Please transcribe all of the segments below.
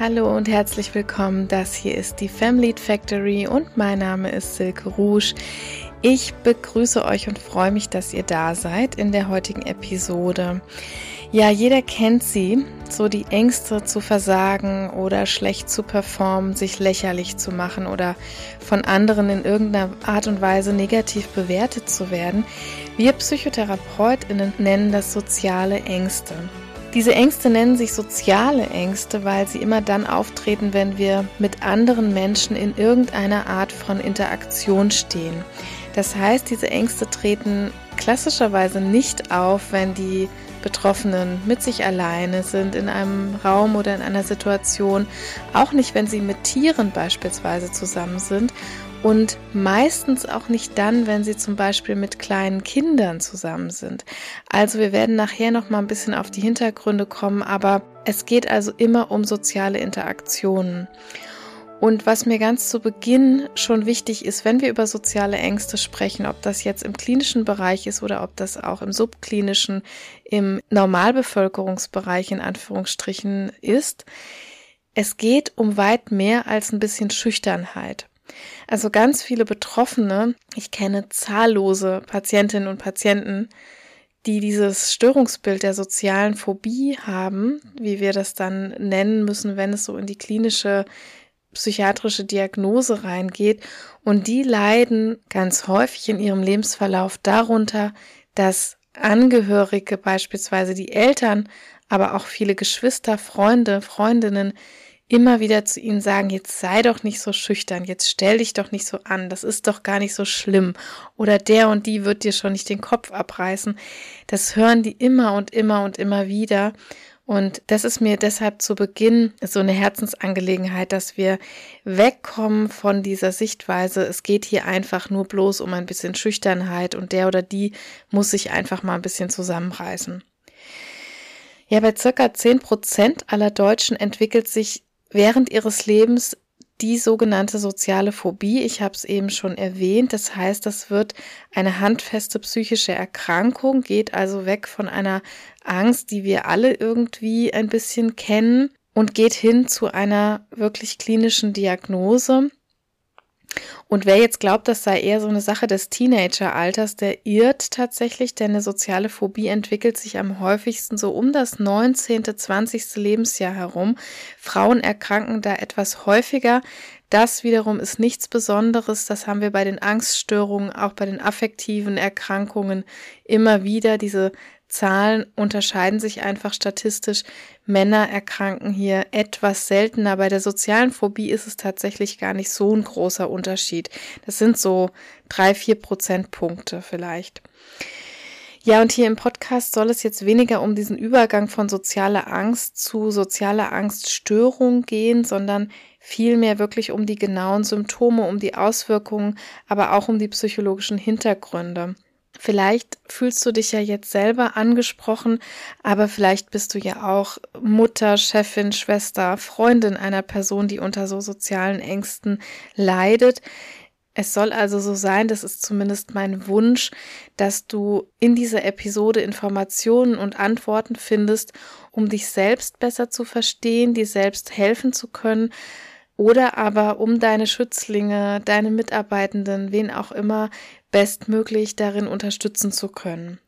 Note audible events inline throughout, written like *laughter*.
Hallo und herzlich willkommen. Das hier ist die Family Factory und mein Name ist Silke Rouge. Ich begrüße euch und freue mich, dass ihr da seid in der heutigen Episode. Ja, jeder kennt sie, so die Ängste zu versagen oder schlecht zu performen, sich lächerlich zu machen oder von anderen in irgendeiner Art und Weise negativ bewertet zu werden. Wir Psychotherapeutinnen nennen das soziale Ängste. Diese Ängste nennen sich soziale Ängste, weil sie immer dann auftreten, wenn wir mit anderen Menschen in irgendeiner Art von Interaktion stehen. Das heißt, diese Ängste treten klassischerweise nicht auf, wenn die Betroffenen mit sich alleine sind in einem Raum oder in einer Situation, auch nicht, wenn sie mit Tieren beispielsweise zusammen sind und meistens auch nicht dann, wenn sie zum Beispiel mit kleinen Kindern zusammen sind. Also wir werden nachher noch mal ein bisschen auf die Hintergründe kommen, aber es geht also immer um soziale Interaktionen. Und was mir ganz zu Beginn schon wichtig ist, wenn wir über soziale Ängste sprechen, ob das jetzt im klinischen Bereich ist oder ob das auch im subklinischen, im Normalbevölkerungsbereich in Anführungsstrichen ist, es geht um weit mehr als ein bisschen Schüchternheit. Also ganz viele Betroffene, ich kenne zahllose Patientinnen und Patienten, die dieses Störungsbild der sozialen Phobie haben, wie wir das dann nennen müssen, wenn es so in die klinische psychiatrische Diagnose reingeht. Und die leiden ganz häufig in ihrem Lebensverlauf darunter, dass Angehörige, beispielsweise die Eltern, aber auch viele Geschwister, Freunde, Freundinnen, immer wieder zu ihnen sagen, jetzt sei doch nicht so schüchtern, jetzt stell dich doch nicht so an, das ist doch gar nicht so schlimm oder der und die wird dir schon nicht den Kopf abreißen. Das hören die immer und immer und immer wieder. Und das ist mir deshalb zu Beginn so eine Herzensangelegenheit, dass wir wegkommen von dieser Sichtweise, es geht hier einfach nur bloß um ein bisschen Schüchternheit und der oder die muss sich einfach mal ein bisschen zusammenreißen. Ja, bei circa zehn Prozent aller Deutschen entwickelt sich während ihres Lebens die sogenannte soziale Phobie. Ich habe es eben schon erwähnt. Das heißt, das wird eine handfeste psychische Erkrankung, geht also weg von einer Angst, die wir alle irgendwie ein bisschen kennen und geht hin zu einer wirklich klinischen Diagnose. Und wer jetzt glaubt, das sei eher so eine Sache des Teenageralters, der irrt tatsächlich, denn eine soziale Phobie entwickelt sich am häufigsten so um das 19., 20. Lebensjahr herum. Frauen erkranken da etwas häufiger. Das wiederum ist nichts Besonderes. Das haben wir bei den Angststörungen, auch bei den affektiven Erkrankungen immer wieder. Diese Zahlen unterscheiden sich einfach statistisch. Männer erkranken hier etwas seltener. Bei der sozialen Phobie ist es tatsächlich gar nicht so ein großer Unterschied. Das sind so drei, vier Prozentpunkte vielleicht. Ja, und hier im Podcast soll es jetzt weniger um diesen Übergang von sozialer Angst zu sozialer Angststörung gehen, sondern vielmehr wirklich um die genauen Symptome, um die Auswirkungen, aber auch um die psychologischen Hintergründe. Vielleicht fühlst du dich ja jetzt selber angesprochen, aber vielleicht bist du ja auch Mutter, Chefin, Schwester, Freundin einer Person, die unter so sozialen Ängsten leidet. Es soll also so sein, das ist zumindest mein Wunsch, dass du in dieser Episode Informationen und Antworten findest, um dich selbst besser zu verstehen, dir selbst helfen zu können, oder aber um deine Schützlinge, deine Mitarbeitenden, wen auch immer, bestmöglich darin unterstützen zu können.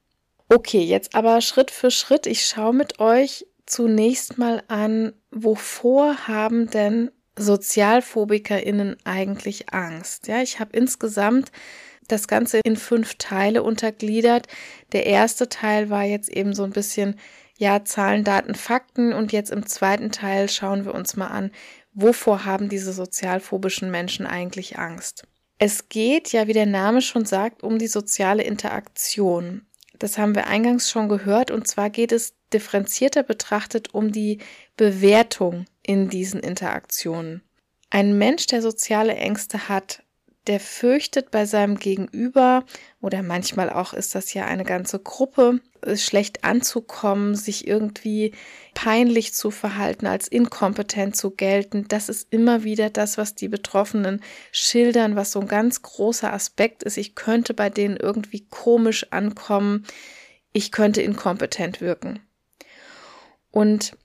Okay, jetzt aber Schritt für Schritt. Ich schaue mit euch zunächst mal an, wovor haben denn SozialphobikerInnen eigentlich Angst? Ja, ich habe insgesamt das Ganze in fünf Teile untergliedert. Der erste Teil war jetzt eben so ein bisschen, ja, Zahlen, Daten, Fakten. Und jetzt im zweiten Teil schauen wir uns mal an, wovor haben diese sozialphobischen Menschen eigentlich Angst? Es geht ja, wie der Name schon sagt, um die soziale Interaktion. Das haben wir eingangs schon gehört und zwar geht es differenzierter betrachtet um die Bewertung in diesen Interaktionen. Ein Mensch, der soziale Ängste hat, der fürchtet bei seinem Gegenüber oder manchmal auch ist das ja eine ganze Gruppe, schlecht anzukommen, sich irgendwie peinlich zu verhalten, als inkompetent zu gelten. Das ist immer wieder das, was die Betroffenen schildern, was so ein ganz großer Aspekt ist. Ich könnte bei denen irgendwie komisch ankommen. Ich könnte inkompetent wirken. Und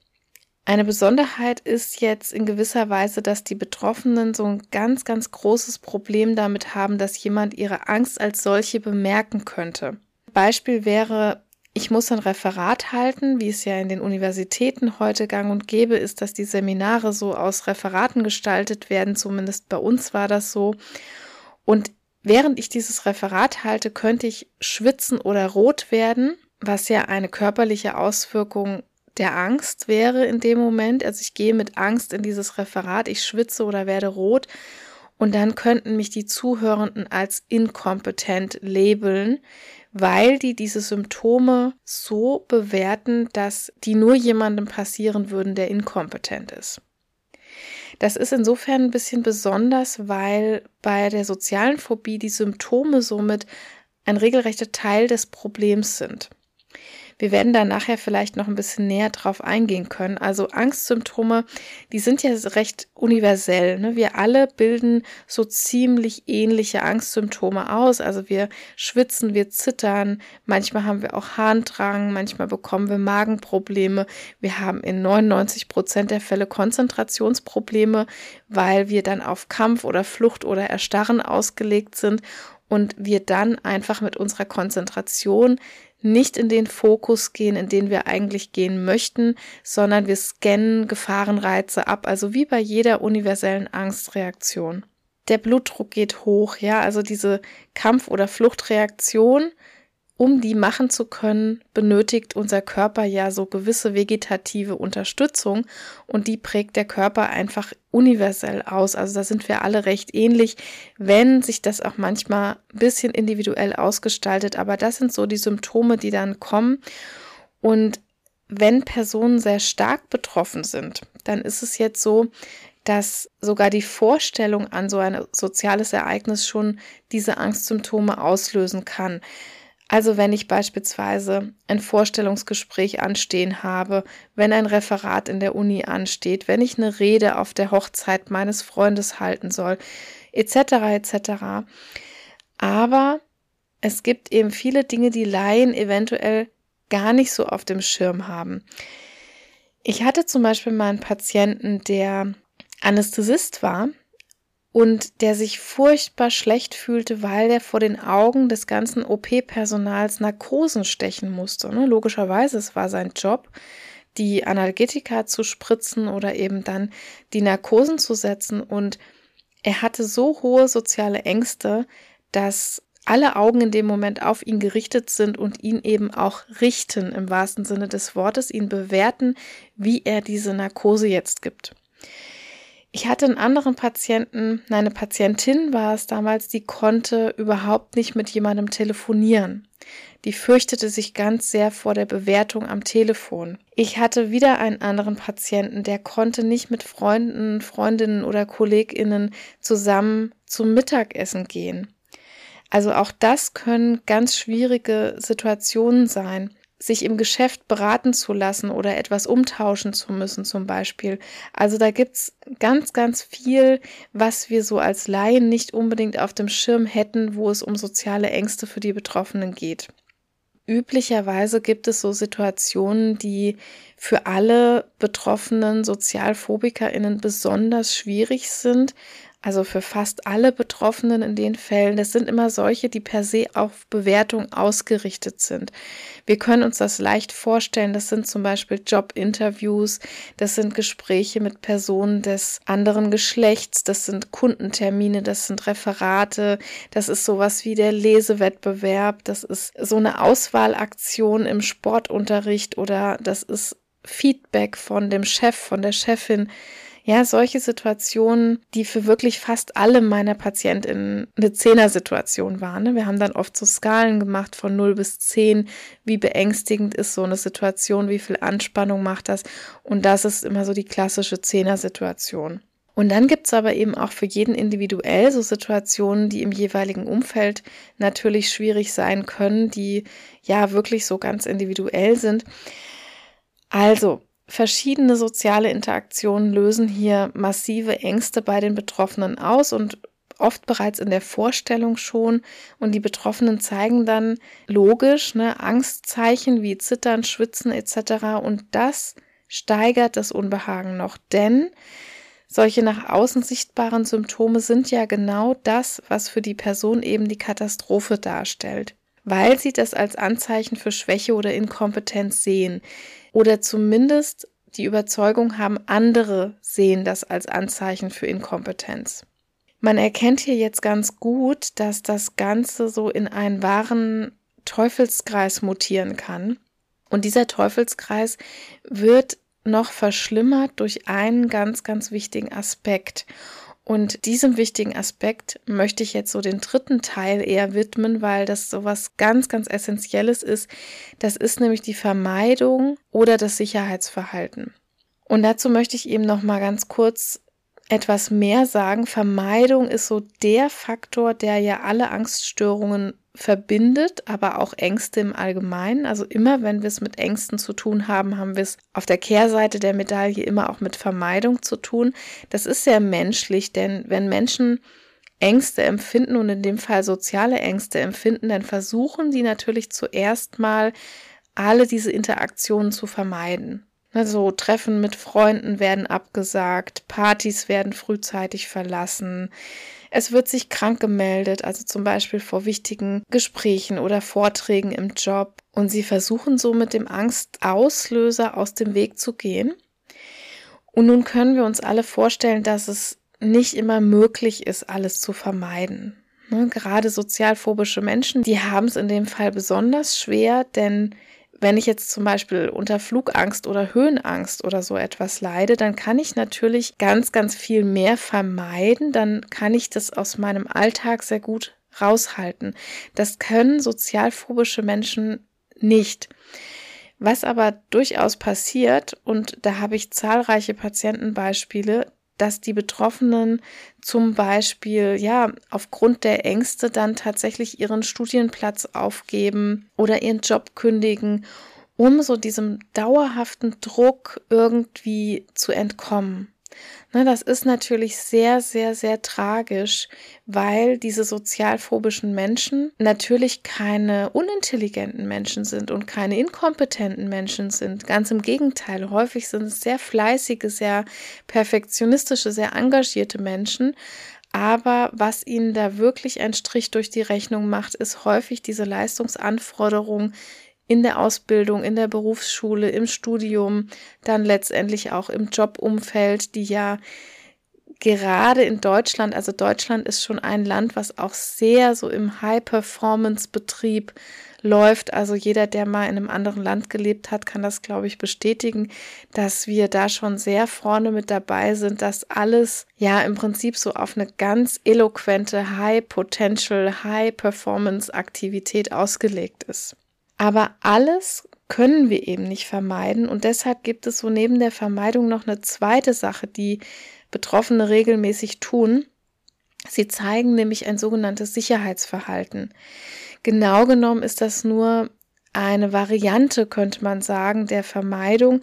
Eine Besonderheit ist jetzt in gewisser Weise, dass die Betroffenen so ein ganz, ganz großes Problem damit haben, dass jemand ihre Angst als solche bemerken könnte. Beispiel wäre, ich muss ein Referat halten, wie es ja in den Universitäten heute gang und gäbe ist, dass die Seminare so aus Referaten gestaltet werden, zumindest bei uns war das so. Und während ich dieses Referat halte, könnte ich schwitzen oder rot werden, was ja eine körperliche Auswirkung der Angst wäre in dem Moment. Also ich gehe mit Angst in dieses Referat, ich schwitze oder werde rot und dann könnten mich die Zuhörenden als inkompetent labeln, weil die diese Symptome so bewerten, dass die nur jemandem passieren würden, der inkompetent ist. Das ist insofern ein bisschen besonders, weil bei der sozialen Phobie die Symptome somit ein regelrechter Teil des Problems sind. Wir werden da nachher vielleicht noch ein bisschen näher drauf eingehen können. Also Angstsymptome, die sind ja recht universell. Ne? Wir alle bilden so ziemlich ähnliche Angstsymptome aus. Also wir schwitzen, wir zittern, manchmal haben wir auch Harndrang, manchmal bekommen wir Magenprobleme. Wir haben in 99 Prozent der Fälle Konzentrationsprobleme, weil wir dann auf Kampf oder Flucht oder Erstarren ausgelegt sind und wir dann einfach mit unserer Konzentration nicht in den Fokus gehen, in den wir eigentlich gehen möchten, sondern wir scannen Gefahrenreize ab, also wie bei jeder universellen Angstreaktion. Der Blutdruck geht hoch, ja, also diese Kampf- oder Fluchtreaktion um die machen zu können, benötigt unser Körper ja so gewisse vegetative Unterstützung und die prägt der Körper einfach universell aus. Also da sind wir alle recht ähnlich, wenn sich das auch manchmal ein bisschen individuell ausgestaltet. Aber das sind so die Symptome, die dann kommen. Und wenn Personen sehr stark betroffen sind, dann ist es jetzt so, dass sogar die Vorstellung an so ein soziales Ereignis schon diese Angstsymptome auslösen kann. Also wenn ich beispielsweise ein Vorstellungsgespräch anstehen habe, wenn ein Referat in der Uni ansteht, wenn ich eine Rede auf der Hochzeit meines Freundes halten soll, etc. etc. Aber es gibt eben viele Dinge, die Laien eventuell gar nicht so auf dem Schirm haben. Ich hatte zum Beispiel mal einen Patienten, der Anästhesist war und der sich furchtbar schlecht fühlte, weil er vor den Augen des ganzen OP-Personals Narkosen stechen musste. Ne? Logischerweise, es war sein Job, die Analgetika zu spritzen oder eben dann die Narkosen zu setzen. Und er hatte so hohe soziale Ängste, dass alle Augen in dem Moment auf ihn gerichtet sind und ihn eben auch richten im wahrsten Sinne des Wortes, ihn bewerten, wie er diese Narkose jetzt gibt. Ich hatte einen anderen Patienten, eine Patientin war es damals, die konnte überhaupt nicht mit jemandem telefonieren. Die fürchtete sich ganz sehr vor der Bewertung am Telefon. Ich hatte wieder einen anderen Patienten, der konnte nicht mit Freunden, Freundinnen oder Kolleginnen zusammen zum Mittagessen gehen. Also auch das können ganz schwierige Situationen sein sich im Geschäft beraten zu lassen oder etwas umtauschen zu müssen zum Beispiel. Also da gibt's ganz, ganz viel, was wir so als Laien nicht unbedingt auf dem Schirm hätten, wo es um soziale Ängste für die Betroffenen geht. Üblicherweise gibt es so Situationen, die für alle betroffenen Sozialphobikerinnen besonders schwierig sind, also für fast alle Betroffenen in den Fällen, das sind immer solche, die per se auf Bewertung ausgerichtet sind. Wir können uns das leicht vorstellen. Das sind zum Beispiel Jobinterviews, das sind Gespräche mit Personen des anderen Geschlechts, das sind Kundentermine, das sind Referate, das ist sowas wie der Lesewettbewerb, das ist so eine Auswahlaktion im Sportunterricht oder das ist Feedback von dem Chef, von der Chefin. Ja, solche Situationen, die für wirklich fast alle meiner PatientInnen eine Zehner-Situation waren. Ne? Wir haben dann oft so Skalen gemacht von 0 bis 10. Wie beängstigend ist so eine Situation? Wie viel Anspannung macht das? Und das ist immer so die klassische Zehner-Situation. Und dann gibt's aber eben auch für jeden individuell so Situationen, die im jeweiligen Umfeld natürlich schwierig sein können, die ja wirklich so ganz individuell sind. Also, verschiedene soziale Interaktionen lösen hier massive Ängste bei den Betroffenen aus und oft bereits in der Vorstellung schon. Und die Betroffenen zeigen dann logisch ne, Angstzeichen wie Zittern, Schwitzen etc. Und das steigert das Unbehagen noch, denn solche nach außen sichtbaren Symptome sind ja genau das, was für die Person eben die Katastrophe darstellt, weil sie das als Anzeichen für Schwäche oder Inkompetenz sehen oder zumindest die Überzeugung haben, andere sehen das als Anzeichen für Inkompetenz. Man erkennt hier jetzt ganz gut, dass das Ganze so in einen wahren Teufelskreis mutieren kann. Und dieser Teufelskreis wird noch verschlimmert durch einen ganz, ganz wichtigen Aspekt. Und diesem wichtigen Aspekt möchte ich jetzt so den dritten Teil eher widmen, weil das so was ganz, ganz Essentielles ist. Das ist nämlich die Vermeidung oder das Sicherheitsverhalten. Und dazu möchte ich eben noch mal ganz kurz etwas mehr sagen. Vermeidung ist so der Faktor, der ja alle Angststörungen verbindet, aber auch Ängste im Allgemeinen. Also immer, wenn wir es mit Ängsten zu tun haben, haben wir es auf der Kehrseite der Medaille immer auch mit Vermeidung zu tun. Das ist sehr menschlich, denn wenn Menschen Ängste empfinden und in dem Fall soziale Ängste empfinden, dann versuchen die natürlich zuerst mal alle diese Interaktionen zu vermeiden. Also Treffen mit Freunden werden abgesagt, Partys werden frühzeitig verlassen, es wird sich krank gemeldet, also zum Beispiel vor wichtigen Gesprächen oder Vorträgen im Job. Und sie versuchen so mit dem Angstauslöser aus dem Weg zu gehen. Und nun können wir uns alle vorstellen, dass es nicht immer möglich ist, alles zu vermeiden. Ne, gerade sozialphobische Menschen, die haben es in dem Fall besonders schwer, denn wenn ich jetzt zum Beispiel unter Flugangst oder Höhenangst oder so etwas leide, dann kann ich natürlich ganz, ganz viel mehr vermeiden. Dann kann ich das aus meinem Alltag sehr gut raushalten. Das können sozialphobische Menschen nicht. Was aber durchaus passiert, und da habe ich zahlreiche Patientenbeispiele, dass die Betroffenen zum Beispiel ja aufgrund der Ängste dann tatsächlich ihren Studienplatz aufgeben oder ihren Job kündigen, um so diesem dauerhaften Druck irgendwie zu entkommen. Ne, das ist natürlich sehr, sehr, sehr tragisch, weil diese sozialphobischen Menschen natürlich keine unintelligenten Menschen sind und keine inkompetenten Menschen sind. Ganz im Gegenteil, häufig sind es sehr fleißige, sehr perfektionistische, sehr engagierte Menschen. Aber was ihnen da wirklich einen Strich durch die Rechnung macht, ist häufig diese Leistungsanforderung, in der Ausbildung, in der Berufsschule, im Studium, dann letztendlich auch im Jobumfeld, die ja gerade in Deutschland, also Deutschland ist schon ein Land, was auch sehr so im High-Performance-Betrieb läuft. Also jeder, der mal in einem anderen Land gelebt hat, kann das, glaube ich, bestätigen, dass wir da schon sehr vorne mit dabei sind, dass alles ja im Prinzip so auf eine ganz eloquente High-Potential, High-Performance-Aktivität ausgelegt ist. Aber alles können wir eben nicht vermeiden und deshalb gibt es so neben der Vermeidung noch eine zweite Sache, die Betroffene regelmäßig tun. Sie zeigen nämlich ein sogenanntes Sicherheitsverhalten. Genau genommen ist das nur eine Variante, könnte man sagen, der Vermeidung.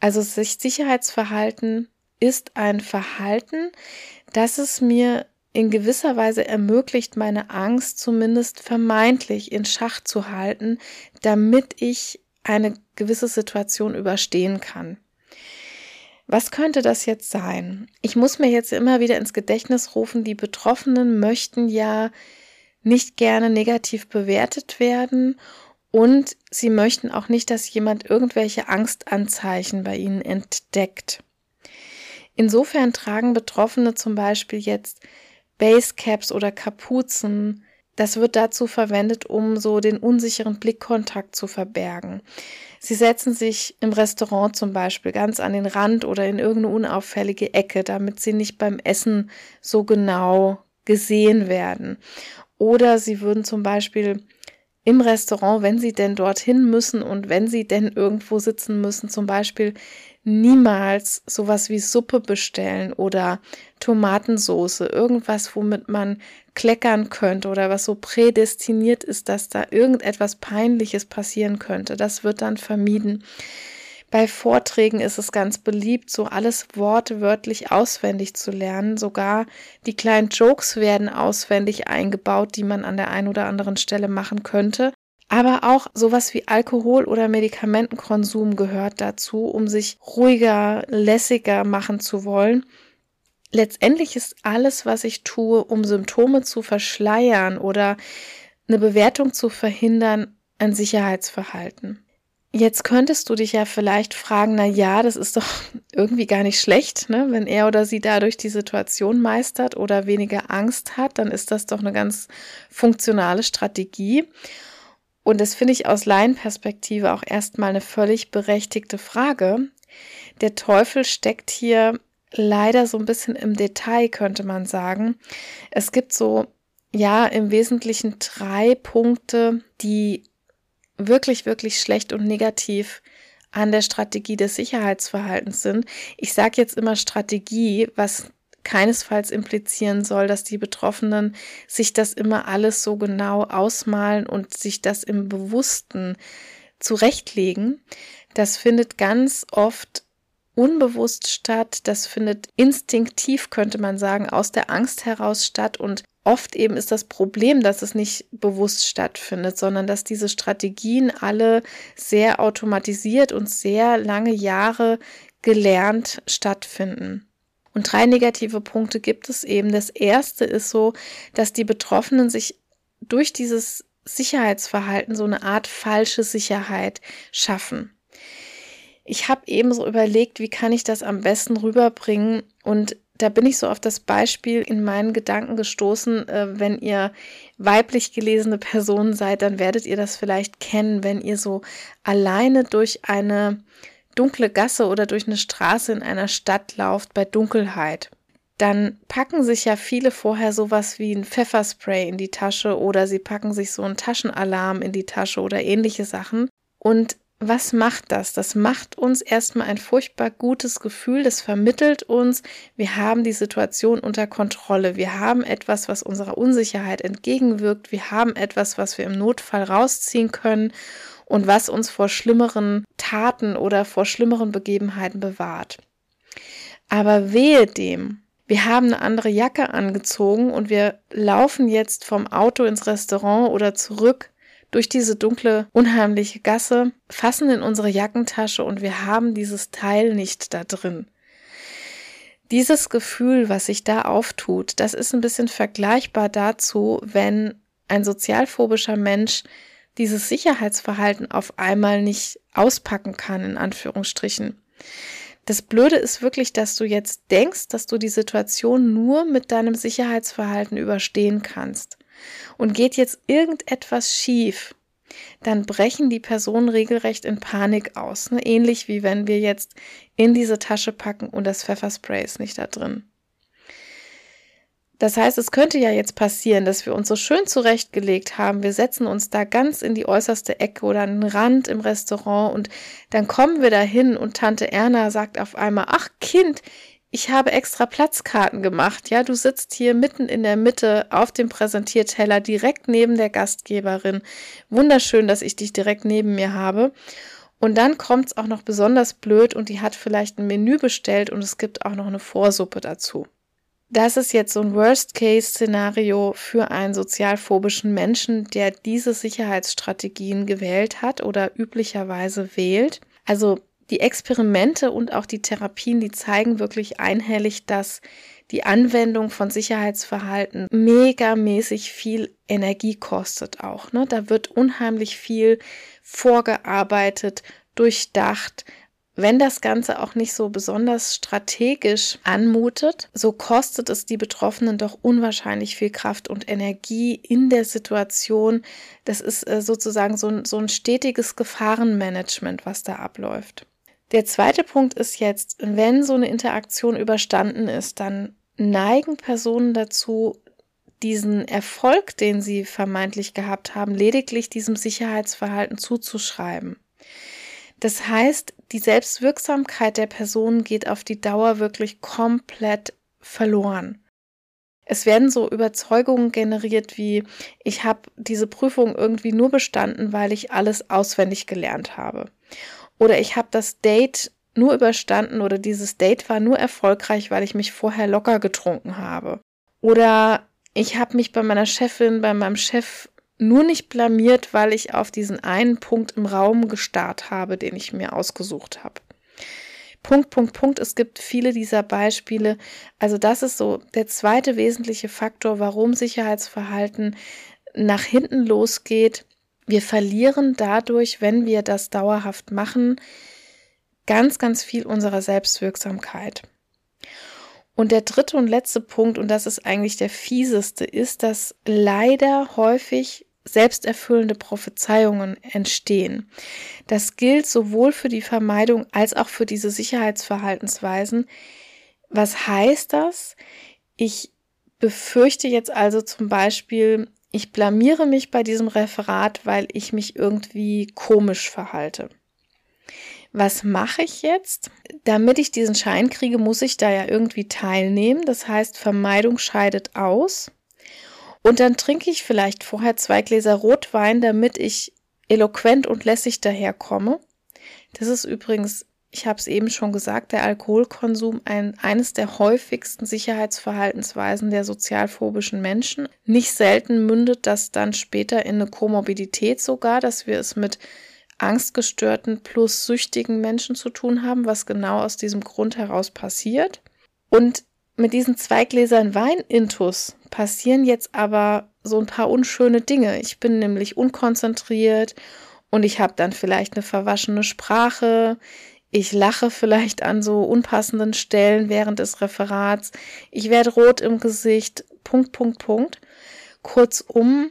Also Sicherheitsverhalten ist ein Verhalten, das es mir in gewisser Weise ermöglicht, meine Angst zumindest vermeintlich in Schach zu halten, damit ich eine gewisse Situation überstehen kann. Was könnte das jetzt sein? Ich muss mir jetzt immer wieder ins Gedächtnis rufen, die Betroffenen möchten ja nicht gerne negativ bewertet werden und sie möchten auch nicht, dass jemand irgendwelche Angstanzeichen bei ihnen entdeckt. Insofern tragen Betroffene zum Beispiel jetzt Basecaps oder Kapuzen. Das wird dazu verwendet, um so den unsicheren Blickkontakt zu verbergen. Sie setzen sich im Restaurant zum Beispiel ganz an den Rand oder in irgendeine unauffällige Ecke, damit sie nicht beim Essen so genau gesehen werden. Oder sie würden zum Beispiel im Restaurant, wenn sie denn dorthin müssen und wenn sie denn irgendwo sitzen müssen, zum Beispiel niemals sowas wie Suppe bestellen oder Tomatensoße, irgendwas, womit man kleckern könnte oder was so prädestiniert ist, dass da irgendetwas Peinliches passieren könnte. Das wird dann vermieden. Bei Vorträgen ist es ganz beliebt, so alles wortwörtlich auswendig zu lernen. Sogar die kleinen Jokes werden auswendig eingebaut, die man an der einen oder anderen Stelle machen könnte. Aber auch sowas wie Alkohol oder Medikamentenkonsum gehört dazu, um sich ruhiger, lässiger machen zu wollen. Letztendlich ist alles, was ich tue, um Symptome zu verschleiern oder eine Bewertung zu verhindern, ein Sicherheitsverhalten. Jetzt könntest du dich ja vielleicht fragen, na ja, das ist doch *laughs* irgendwie gar nicht schlecht, ne? Wenn er oder sie dadurch die Situation meistert oder weniger Angst hat, dann ist das doch eine ganz funktionale Strategie. Und das finde ich aus Laienperspektive auch erstmal eine völlig berechtigte Frage. Der Teufel steckt hier leider so ein bisschen im Detail, könnte man sagen. Es gibt so, ja, im Wesentlichen drei Punkte, die wirklich, wirklich schlecht und negativ an der Strategie des Sicherheitsverhaltens sind. Ich sage jetzt immer Strategie, was keinesfalls implizieren soll, dass die Betroffenen sich das immer alles so genau ausmalen und sich das im Bewussten zurechtlegen. Das findet ganz oft unbewusst statt, das findet instinktiv, könnte man sagen, aus der Angst heraus statt und oft eben ist das Problem, dass es nicht bewusst stattfindet, sondern dass diese Strategien alle sehr automatisiert und sehr lange Jahre gelernt stattfinden. Und drei negative Punkte gibt es eben. Das erste ist so, dass die Betroffenen sich durch dieses Sicherheitsverhalten so eine Art falsche Sicherheit schaffen. Ich habe eben so überlegt, wie kann ich das am besten rüberbringen und da bin ich so auf das Beispiel in meinen Gedanken gestoßen. Äh, wenn ihr weiblich gelesene Personen seid, dann werdet ihr das vielleicht kennen, wenn ihr so alleine durch eine dunkle Gasse oder durch eine Straße in einer Stadt lauft bei Dunkelheit, dann packen sich ja viele vorher sowas wie ein Pfefferspray in die Tasche oder sie packen sich so einen Taschenalarm in die Tasche oder ähnliche Sachen. Und was macht das? Das macht uns erstmal ein furchtbar gutes Gefühl. Das vermittelt uns, wir haben die Situation unter Kontrolle. Wir haben etwas, was unserer Unsicherheit entgegenwirkt. Wir haben etwas, was wir im Notfall rausziehen können und was uns vor schlimmeren Taten oder vor schlimmeren Begebenheiten bewahrt. Aber wehe dem, wir haben eine andere Jacke angezogen und wir laufen jetzt vom Auto ins Restaurant oder zurück durch diese dunkle, unheimliche Gasse, fassen in unsere Jackentasche und wir haben dieses Teil nicht da drin. Dieses Gefühl, was sich da auftut, das ist ein bisschen vergleichbar dazu, wenn ein sozialphobischer Mensch dieses Sicherheitsverhalten auf einmal nicht auspacken kann, in Anführungsstrichen. Das Blöde ist wirklich, dass du jetzt denkst, dass du die Situation nur mit deinem Sicherheitsverhalten überstehen kannst. Und geht jetzt irgendetwas schief, dann brechen die Personen regelrecht in Panik aus. Ne? Ähnlich wie wenn wir jetzt in diese Tasche packen und das Pfefferspray ist nicht da drin. Das heißt, es könnte ja jetzt passieren, dass wir uns so schön zurechtgelegt haben. Wir setzen uns da ganz in die äußerste Ecke oder den Rand im Restaurant und dann kommen wir dahin und Tante Erna sagt auf einmal, ach Kind, ich habe extra Platzkarten gemacht. Ja, du sitzt hier mitten in der Mitte auf dem Präsentierteller direkt neben der Gastgeberin. Wunderschön, dass ich dich direkt neben mir habe. Und dann kommt es auch noch besonders blöd und die hat vielleicht ein Menü bestellt und es gibt auch noch eine Vorsuppe dazu. Das ist jetzt so ein Worst-Case-Szenario für einen sozialphobischen Menschen, der diese Sicherheitsstrategien gewählt hat oder üblicherweise wählt. Also die Experimente und auch die Therapien, die zeigen wirklich einhellig, dass die Anwendung von Sicherheitsverhalten megamäßig viel Energie kostet auch. Ne? Da wird unheimlich viel vorgearbeitet, durchdacht, wenn das Ganze auch nicht so besonders strategisch anmutet, so kostet es die Betroffenen doch unwahrscheinlich viel Kraft und Energie in der Situation. Das ist äh, sozusagen so ein, so ein stetiges Gefahrenmanagement, was da abläuft. Der zweite Punkt ist jetzt, wenn so eine Interaktion überstanden ist, dann neigen Personen dazu, diesen Erfolg, den sie vermeintlich gehabt haben, lediglich diesem Sicherheitsverhalten zuzuschreiben. Das heißt, die Selbstwirksamkeit der Person geht auf die Dauer wirklich komplett verloren. Es werden so Überzeugungen generiert wie, ich habe diese Prüfung irgendwie nur bestanden, weil ich alles auswendig gelernt habe. Oder ich habe das Date nur überstanden oder dieses Date war nur erfolgreich, weil ich mich vorher locker getrunken habe. Oder ich habe mich bei meiner Chefin, bei meinem Chef nur nicht blamiert, weil ich auf diesen einen Punkt im Raum gestarrt habe, den ich mir ausgesucht habe. Punkt, Punkt, Punkt. Es gibt viele dieser Beispiele. Also das ist so der zweite wesentliche Faktor, warum Sicherheitsverhalten nach hinten losgeht. Wir verlieren dadurch, wenn wir das dauerhaft machen, ganz, ganz viel unserer Selbstwirksamkeit. Und der dritte und letzte Punkt, und das ist eigentlich der fieseste, ist, dass leider häufig selbsterfüllende Prophezeiungen entstehen. Das gilt sowohl für die Vermeidung als auch für diese Sicherheitsverhaltensweisen. Was heißt das? Ich befürchte jetzt also zum Beispiel, ich blamiere mich bei diesem Referat, weil ich mich irgendwie komisch verhalte. Was mache ich jetzt? Damit ich diesen Schein kriege, muss ich da ja irgendwie teilnehmen. Das heißt, Vermeidung scheidet aus. Und dann trinke ich vielleicht vorher zwei Gläser Rotwein, damit ich eloquent und lässig daherkomme. Das ist übrigens, ich habe es eben schon gesagt, der Alkoholkonsum ein, eines der häufigsten Sicherheitsverhaltensweisen der sozialphobischen Menschen. Nicht selten mündet das dann später in eine Komorbidität sogar, dass wir es mit angstgestörten plus süchtigen Menschen zu tun haben, was genau aus diesem Grund heraus passiert. Und mit diesen zwei Gläsern Wein intus passieren jetzt aber so ein paar unschöne Dinge. Ich bin nämlich unkonzentriert und ich habe dann vielleicht eine verwaschene Sprache. Ich lache vielleicht an so unpassenden Stellen während des Referats. Ich werde rot im Gesicht. Punkt, Punkt, Punkt. Kurzum,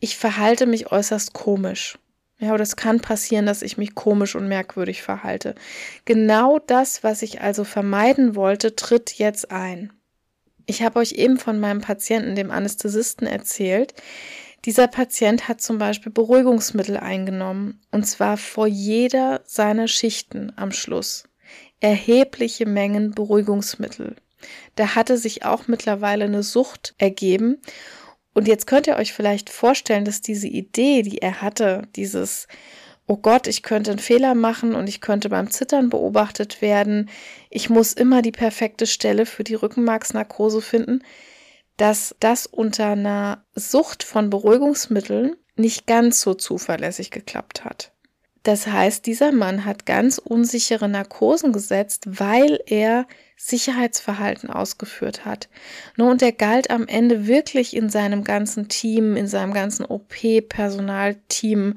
ich verhalte mich äußerst komisch. Ja, oder es kann passieren, dass ich mich komisch und merkwürdig verhalte. Genau das, was ich also vermeiden wollte, tritt jetzt ein. Ich habe euch eben von meinem Patienten, dem Anästhesisten, erzählt. Dieser Patient hat zum Beispiel Beruhigungsmittel eingenommen, und zwar vor jeder seiner Schichten am Schluss. Erhebliche Mengen Beruhigungsmittel. Da hatte sich auch mittlerweile eine Sucht ergeben und jetzt könnt ihr euch vielleicht vorstellen, dass diese Idee, die er hatte, dieses, oh Gott, ich könnte einen Fehler machen und ich könnte beim Zittern beobachtet werden, ich muss immer die perfekte Stelle für die Rückenmarksnarkose finden, dass das unter einer Sucht von Beruhigungsmitteln nicht ganz so zuverlässig geklappt hat. Das heißt, dieser Mann hat ganz unsichere Narkosen gesetzt, weil er Sicherheitsverhalten ausgeführt hat. Und er galt am Ende wirklich in seinem ganzen Team, in seinem ganzen OP-Personalteam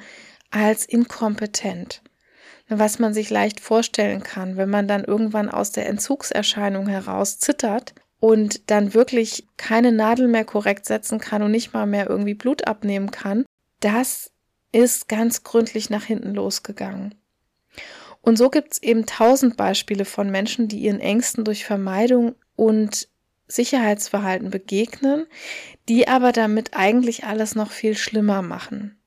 als inkompetent. Was man sich leicht vorstellen kann, wenn man dann irgendwann aus der Entzugserscheinung heraus zittert und dann wirklich keine Nadel mehr korrekt setzen kann und nicht mal mehr irgendwie Blut abnehmen kann, das ist ganz gründlich nach hinten losgegangen. Und so gibt es eben tausend Beispiele von Menschen, die ihren Ängsten durch Vermeidung und Sicherheitsverhalten begegnen, die aber damit eigentlich alles noch viel schlimmer machen.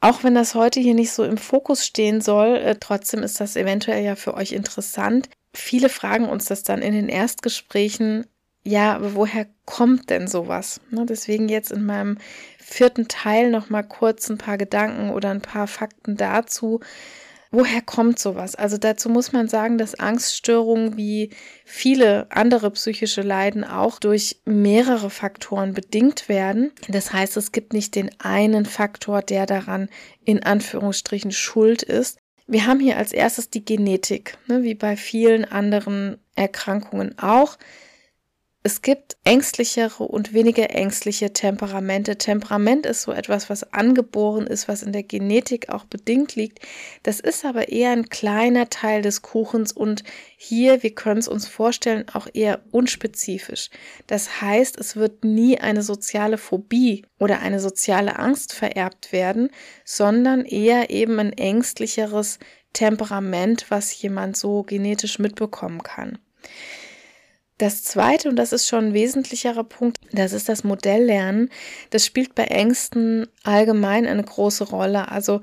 Auch wenn das heute hier nicht so im Fokus stehen soll, äh, trotzdem ist das eventuell ja für euch interessant. Viele fragen uns das dann in den Erstgesprächen, ja, woher kommt denn sowas? Ne, deswegen jetzt in meinem vierten Teil noch mal kurz ein paar Gedanken oder ein paar Fakten dazu, Woher kommt sowas? Also dazu muss man sagen, dass Angststörungen wie viele andere psychische Leiden auch durch mehrere Faktoren bedingt werden. Das heißt, es gibt nicht den einen Faktor, der daran in Anführungsstrichen schuld ist. Wir haben hier als erstes die Genetik, ne, wie bei vielen anderen Erkrankungen auch. Es gibt ängstlichere und weniger ängstliche Temperamente. Temperament ist so etwas, was angeboren ist, was in der Genetik auch bedingt liegt. Das ist aber eher ein kleiner Teil des Kuchens und hier, wir können es uns vorstellen, auch eher unspezifisch. Das heißt, es wird nie eine soziale Phobie oder eine soziale Angst vererbt werden, sondern eher eben ein ängstlicheres Temperament, was jemand so genetisch mitbekommen kann. Das zweite, und das ist schon ein wesentlicherer Punkt, das ist das Modelllernen. Das spielt bei Ängsten allgemein eine große Rolle. Also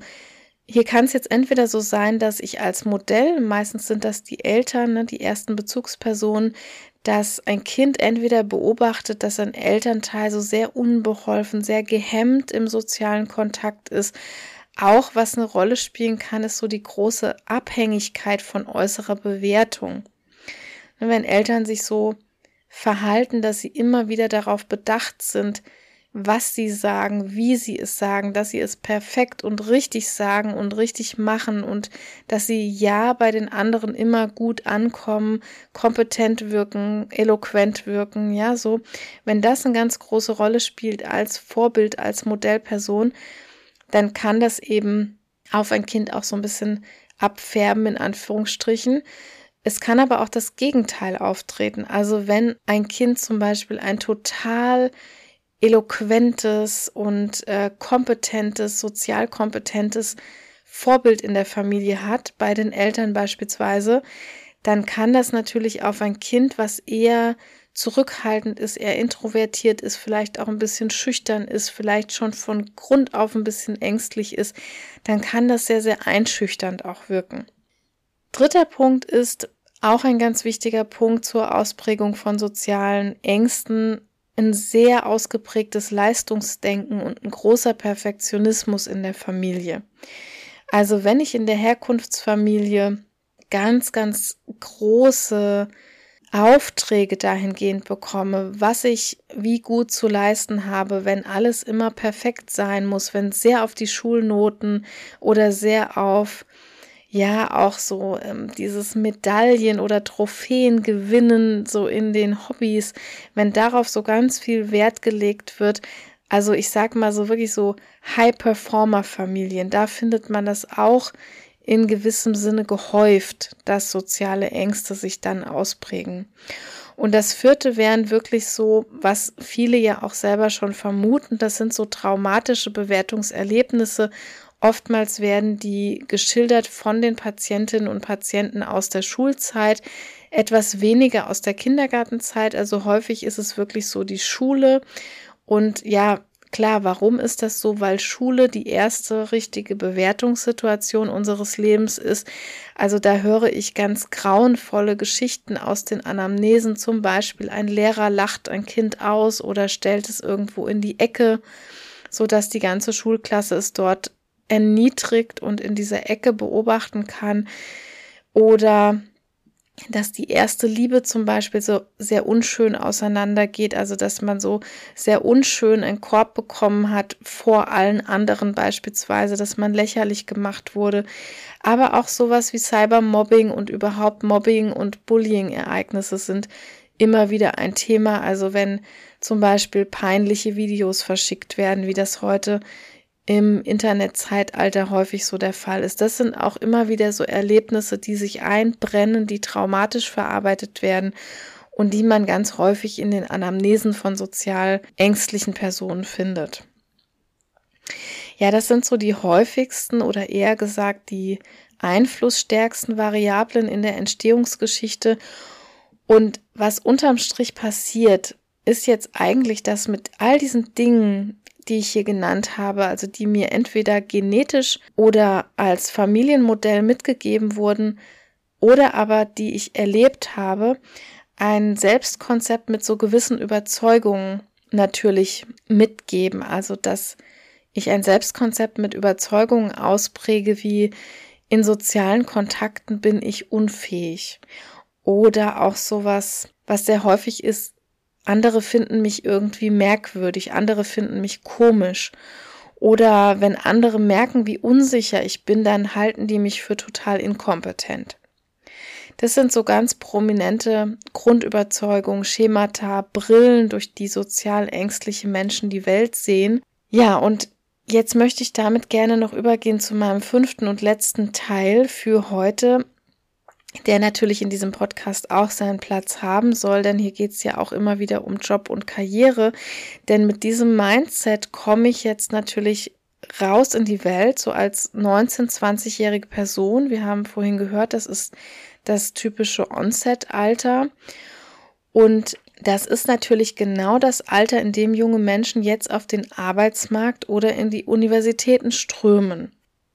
hier kann es jetzt entweder so sein, dass ich als Modell, meistens sind das die Eltern, ne, die ersten Bezugspersonen, dass ein Kind entweder beobachtet, dass ein Elternteil so sehr unbeholfen, sehr gehemmt im sozialen Kontakt ist. Auch was eine Rolle spielen kann, ist so die große Abhängigkeit von äußerer Bewertung. Wenn Eltern sich so verhalten, dass sie immer wieder darauf bedacht sind, was sie sagen, wie sie es sagen, dass sie es perfekt und richtig sagen und richtig machen und dass sie ja bei den anderen immer gut ankommen, kompetent wirken, eloquent wirken, ja, so. Wenn das eine ganz große Rolle spielt als Vorbild, als Modellperson, dann kann das eben auf ein Kind auch so ein bisschen abfärben, in Anführungsstrichen. Es kann aber auch das Gegenteil auftreten. Also wenn ein Kind zum Beispiel ein total eloquentes und äh, kompetentes, sozial kompetentes Vorbild in der Familie hat, bei den Eltern beispielsweise, dann kann das natürlich auf ein Kind, was eher zurückhaltend ist, eher introvertiert ist, vielleicht auch ein bisschen schüchtern ist, vielleicht schon von Grund auf ein bisschen ängstlich ist, dann kann das sehr, sehr einschüchternd auch wirken. Dritter Punkt ist auch ein ganz wichtiger Punkt zur Ausprägung von sozialen Ängsten ein sehr ausgeprägtes Leistungsdenken und ein großer Perfektionismus in der Familie. Also wenn ich in der Herkunftsfamilie ganz, ganz große Aufträge dahingehend bekomme, was ich wie gut zu leisten habe, wenn alles immer perfekt sein muss, wenn sehr auf die Schulnoten oder sehr auf ja auch so ähm, dieses Medaillen oder Trophäen gewinnen, so in den Hobbys, wenn darauf so ganz viel Wert gelegt wird. Also ich sag mal so wirklich so High-Performer-Familien, da findet man das auch in gewissem Sinne gehäuft, dass soziale Ängste sich dann ausprägen. Und das vierte wären wirklich so, was viele ja auch selber schon vermuten, das sind so traumatische Bewertungserlebnisse Oftmals werden die geschildert von den Patientinnen und Patienten aus der Schulzeit, etwas weniger aus der Kindergartenzeit. Also häufig ist es wirklich so die Schule. Und ja, klar, warum ist das so? Weil Schule die erste richtige Bewertungssituation unseres Lebens ist. Also da höre ich ganz grauenvolle Geschichten aus den Anamnesen. Zum Beispiel ein Lehrer lacht ein Kind aus oder stellt es irgendwo in die Ecke, so dass die ganze Schulklasse es dort erniedrigt und in dieser Ecke beobachten kann oder dass die erste Liebe zum Beispiel so sehr unschön auseinandergeht, also dass man so sehr unschön einen Korb bekommen hat vor allen anderen beispielsweise, dass man lächerlich gemacht wurde, aber auch sowas wie Cybermobbing und überhaupt Mobbing und Bullying-Ereignisse sind immer wieder ein Thema. Also wenn zum Beispiel peinliche Videos verschickt werden, wie das heute im Internetzeitalter häufig so der Fall ist. Das sind auch immer wieder so Erlebnisse, die sich einbrennen, die traumatisch verarbeitet werden und die man ganz häufig in den Anamnesen von sozial ängstlichen Personen findet. Ja, das sind so die häufigsten oder eher gesagt die einflussstärksten Variablen in der Entstehungsgeschichte. Und was unterm Strich passiert, ist jetzt eigentlich, dass mit all diesen Dingen, die ich hier genannt habe, also die mir entweder genetisch oder als Familienmodell mitgegeben wurden oder aber die ich erlebt habe, ein Selbstkonzept mit so gewissen Überzeugungen natürlich mitgeben. Also, dass ich ein Selbstkonzept mit Überzeugungen auspräge, wie in sozialen Kontakten bin ich unfähig. Oder auch sowas, was sehr häufig ist, andere finden mich irgendwie merkwürdig, andere finden mich komisch. Oder wenn andere merken, wie unsicher ich bin, dann halten die mich für total inkompetent. Das sind so ganz prominente Grundüberzeugungen, Schemata, Brillen, durch die sozial ängstliche Menschen die Welt sehen. Ja, und jetzt möchte ich damit gerne noch übergehen zu meinem fünften und letzten Teil für heute, der natürlich in diesem Podcast auch seinen Platz haben soll, denn hier geht es ja auch immer wieder um Job und Karriere. Denn mit diesem Mindset komme ich jetzt natürlich raus in die Welt, so als 19-, 20-jährige Person. Wir haben vorhin gehört, das ist das typische Onset-Alter. Und das ist natürlich genau das Alter, in dem junge Menschen jetzt auf den Arbeitsmarkt oder in die Universitäten strömen.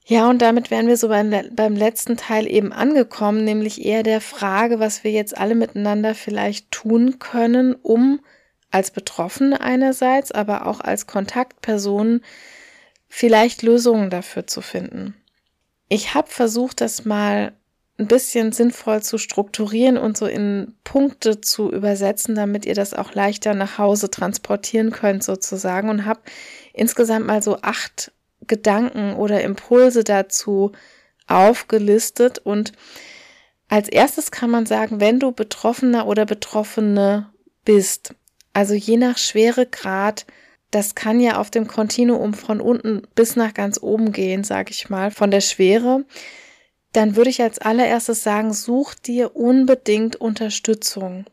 Ja, und damit wären wir so beim, beim letzten Teil eben angekommen, nämlich eher der Frage, was wir jetzt alle miteinander vielleicht tun können, um als Betroffene einerseits, aber auch als Kontaktpersonen vielleicht Lösungen dafür zu finden. Ich habe versucht, das mal ein bisschen sinnvoll zu strukturieren und so in Punkte zu übersetzen, damit ihr das auch leichter nach Hause transportieren könnt sozusagen und habe insgesamt mal so acht Gedanken oder Impulse dazu aufgelistet und als erstes kann man sagen, wenn du Betroffener oder Betroffene bist, also je nach Schweregrad, das kann ja auf dem Kontinuum von unten bis nach ganz oben gehen, sage ich mal, von der Schwere dann würde ich als allererstes sagen, such dir unbedingt Unterstützung.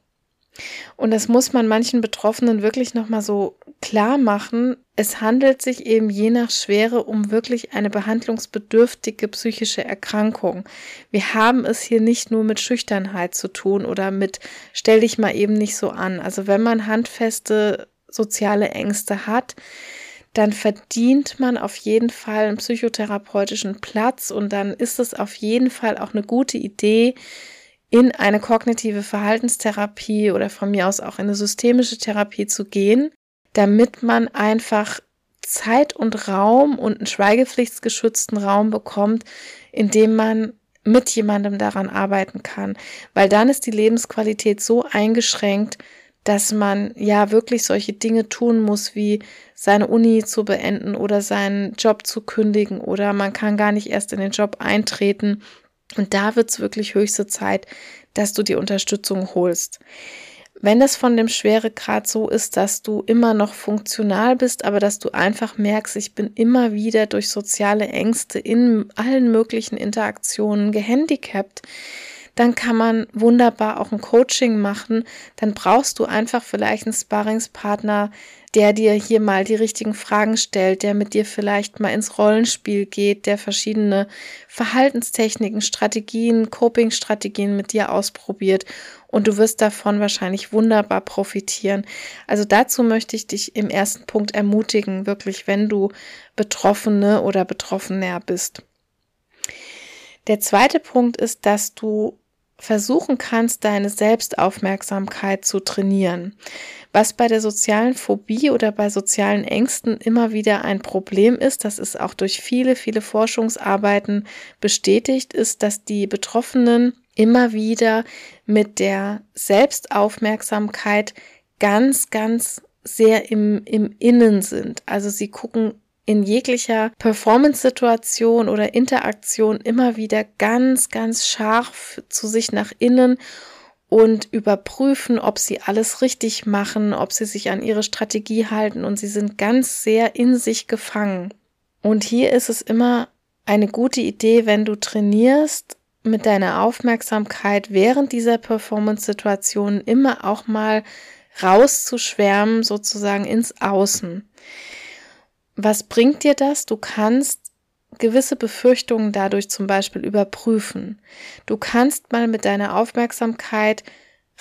Und das muss man manchen Betroffenen wirklich nochmal so klar machen. Es handelt sich eben je nach Schwere um wirklich eine behandlungsbedürftige psychische Erkrankung. Wir haben es hier nicht nur mit Schüchternheit zu tun oder mit stell dich mal eben nicht so an. Also wenn man handfeste soziale Ängste hat, dann verdient man auf jeden Fall einen psychotherapeutischen Platz und dann ist es auf jeden Fall auch eine gute Idee, in eine kognitive Verhaltenstherapie oder von mir aus auch in eine systemische Therapie zu gehen, damit man einfach Zeit und Raum und einen schweigepflichtsgeschützten Raum bekommt, in dem man mit jemandem daran arbeiten kann, weil dann ist die Lebensqualität so eingeschränkt, dass man ja wirklich solche Dinge tun muss, wie seine Uni zu beenden oder seinen Job zu kündigen oder man kann gar nicht erst in den Job eintreten. Und da wird es wirklich höchste Zeit, dass du die Unterstützung holst. Wenn das von dem Schweregrad so ist, dass du immer noch funktional bist, aber dass du einfach merkst, ich bin immer wieder durch soziale Ängste in allen möglichen Interaktionen gehandicapt, dann kann man wunderbar auch ein Coaching machen. Dann brauchst du einfach vielleicht einen Sparringspartner, der dir hier mal die richtigen Fragen stellt, der mit dir vielleicht mal ins Rollenspiel geht, der verschiedene Verhaltenstechniken, Strategien, Coping-Strategien mit dir ausprobiert und du wirst davon wahrscheinlich wunderbar profitieren. Also dazu möchte ich dich im ersten Punkt ermutigen, wirklich, wenn du Betroffene oder Betroffener bist. Der zweite Punkt ist, dass du versuchen kannst, deine Selbstaufmerksamkeit zu trainieren. Was bei der sozialen Phobie oder bei sozialen Ängsten immer wieder ein Problem ist, das ist auch durch viele, viele Forschungsarbeiten bestätigt, ist, dass die Betroffenen immer wieder mit der Selbstaufmerksamkeit ganz, ganz sehr im, im Innen sind. Also sie gucken in jeglicher Performance-Situation oder Interaktion immer wieder ganz, ganz scharf zu sich nach innen und überprüfen, ob sie alles richtig machen, ob sie sich an ihre Strategie halten und sie sind ganz sehr in sich gefangen. Und hier ist es immer eine gute Idee, wenn du trainierst, mit deiner Aufmerksamkeit während dieser Performance-Situation immer auch mal rauszuschwärmen, sozusagen ins Außen. Was bringt dir das? Du kannst gewisse Befürchtungen dadurch zum Beispiel überprüfen. Du kannst mal mit deiner Aufmerksamkeit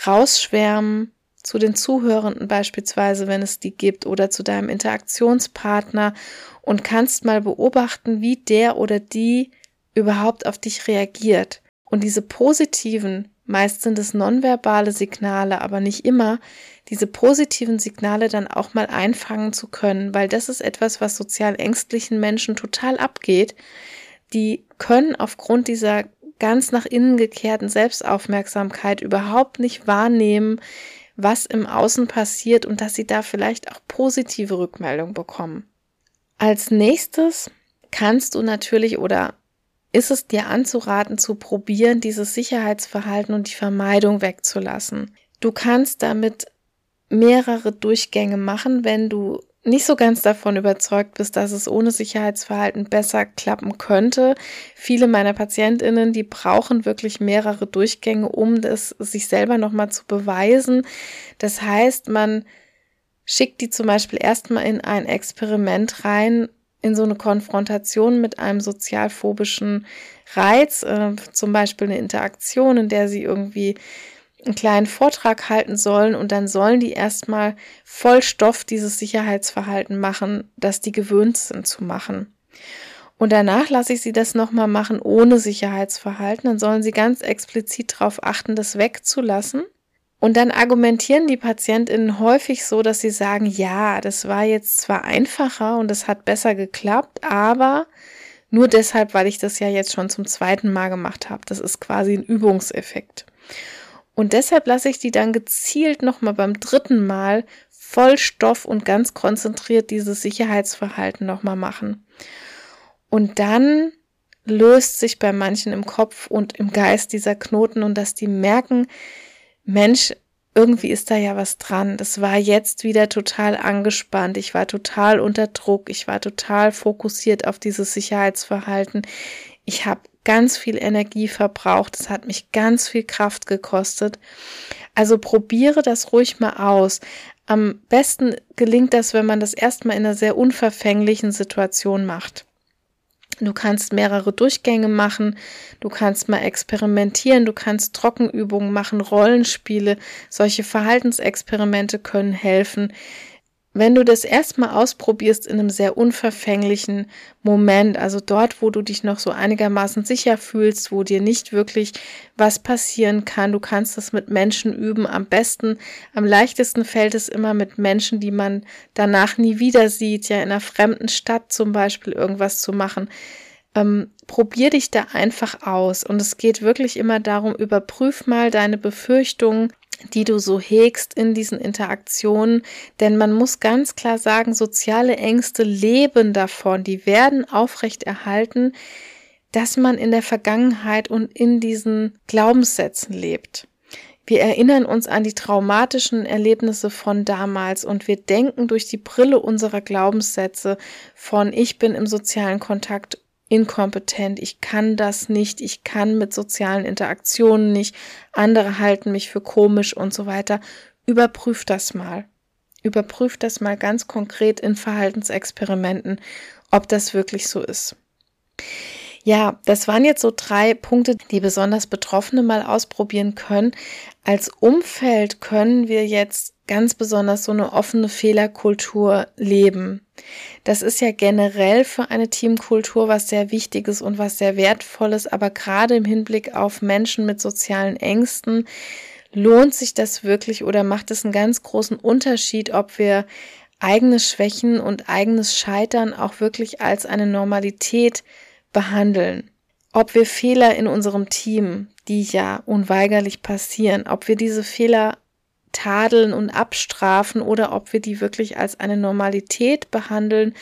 rausschwärmen zu den Zuhörenden beispielsweise, wenn es die gibt, oder zu deinem Interaktionspartner und kannst mal beobachten, wie der oder die überhaupt auf dich reagiert. Und diese positiven, meist sind es nonverbale Signale, aber nicht immer, diese positiven Signale dann auch mal einfangen zu können, weil das ist etwas, was sozial ängstlichen Menschen total abgeht. Die können aufgrund dieser ganz nach innen gekehrten Selbstaufmerksamkeit überhaupt nicht wahrnehmen, was im Außen passiert und dass sie da vielleicht auch positive Rückmeldung bekommen. Als nächstes kannst du natürlich oder ist es dir anzuraten zu probieren, dieses Sicherheitsverhalten und die Vermeidung wegzulassen. Du kannst damit mehrere Durchgänge machen, wenn du nicht so ganz davon überzeugt bist, dass es ohne Sicherheitsverhalten besser klappen könnte. Viele meiner Patientinnen, die brauchen wirklich mehrere Durchgänge, um das sich selber nochmal zu beweisen. Das heißt, man schickt die zum Beispiel erstmal in ein Experiment rein, in so eine Konfrontation mit einem sozialphobischen Reiz, äh, zum Beispiel eine Interaktion, in der sie irgendwie einen kleinen Vortrag halten sollen und dann sollen die erstmal voll Stoff dieses Sicherheitsverhalten machen, das die gewöhnt sind zu machen. Und danach lasse ich sie das nochmal machen ohne Sicherheitsverhalten. Dann sollen sie ganz explizit darauf achten, das wegzulassen. Und dann argumentieren die PatientInnen häufig so, dass sie sagen, ja, das war jetzt zwar einfacher und es hat besser geklappt, aber Nur deshalb, weil ich das ja jetzt schon zum zweiten Mal gemacht habe. Das ist quasi ein Übungseffekt. Und deshalb lasse ich die dann gezielt nochmal beim dritten Mal voll Stoff und ganz konzentriert dieses Sicherheitsverhalten nochmal machen. Und dann löst sich bei manchen im Kopf und im Geist dieser Knoten und dass die merken, Mensch, irgendwie ist da ja was dran. Das war jetzt wieder total angespannt. Ich war total unter Druck. Ich war total fokussiert auf dieses Sicherheitsverhalten. Ich habe ganz viel Energie verbraucht. Es hat mich ganz viel Kraft gekostet. Also probiere das ruhig mal aus. Am besten gelingt das, wenn man das erstmal in einer sehr unverfänglichen Situation macht. Du kannst mehrere Durchgänge machen, du kannst mal experimentieren, du kannst Trockenübungen machen, Rollenspiele, solche Verhaltensexperimente können helfen. Wenn du das erstmal ausprobierst in einem sehr unverfänglichen Moment, also dort, wo du dich noch so einigermaßen sicher fühlst, wo dir nicht wirklich was passieren kann, du kannst das mit Menschen üben. Am besten, am leichtesten fällt es immer mit Menschen, die man danach nie wieder sieht, ja in einer fremden Stadt zum Beispiel irgendwas zu machen. Ähm, probier dich da einfach aus. Und es geht wirklich immer darum, überprüf mal deine Befürchtungen die du so hegst in diesen Interaktionen. Denn man muss ganz klar sagen, soziale Ängste leben davon, die werden aufrechterhalten, dass man in der Vergangenheit und in diesen Glaubenssätzen lebt. Wir erinnern uns an die traumatischen Erlebnisse von damals und wir denken durch die Brille unserer Glaubenssätze von ich bin im sozialen Kontakt inkompetent, ich kann das nicht, ich kann mit sozialen Interaktionen nicht, andere halten mich für komisch und so weiter. Überprüf das mal. Überprüf das mal ganz konkret in Verhaltensexperimenten, ob das wirklich so ist. Ja, das waren jetzt so drei Punkte, die besonders Betroffene mal ausprobieren können. Als Umfeld können wir jetzt ganz besonders so eine offene Fehlerkultur leben. Das ist ja generell für eine Teamkultur was sehr Wichtiges und was sehr Wertvolles, aber gerade im Hinblick auf Menschen mit sozialen Ängsten lohnt sich das wirklich oder macht es einen ganz großen Unterschied, ob wir eigene Schwächen und eigenes Scheitern auch wirklich als eine Normalität behandeln. Ob wir Fehler in unserem Team, die ja unweigerlich passieren, ob wir diese Fehler tadeln und abstrafen oder ob wir die wirklich als eine Normalität behandeln,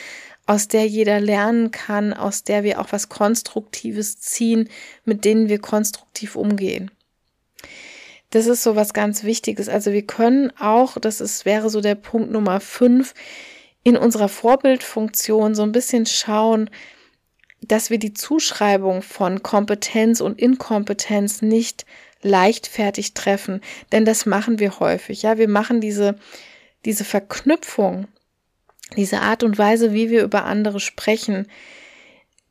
aus der jeder lernen kann, aus der wir auch was Konstruktives ziehen, mit denen wir konstruktiv umgehen. Das ist so was ganz Wichtiges. Also wir können auch, das ist, wäre so der Punkt Nummer fünf, in unserer Vorbildfunktion so ein bisschen schauen, dass wir die Zuschreibung von Kompetenz und Inkompetenz nicht leichtfertig treffen, denn das machen wir häufig. Ja, wir machen diese, diese Verknüpfung, diese Art und Weise, wie wir über andere sprechen,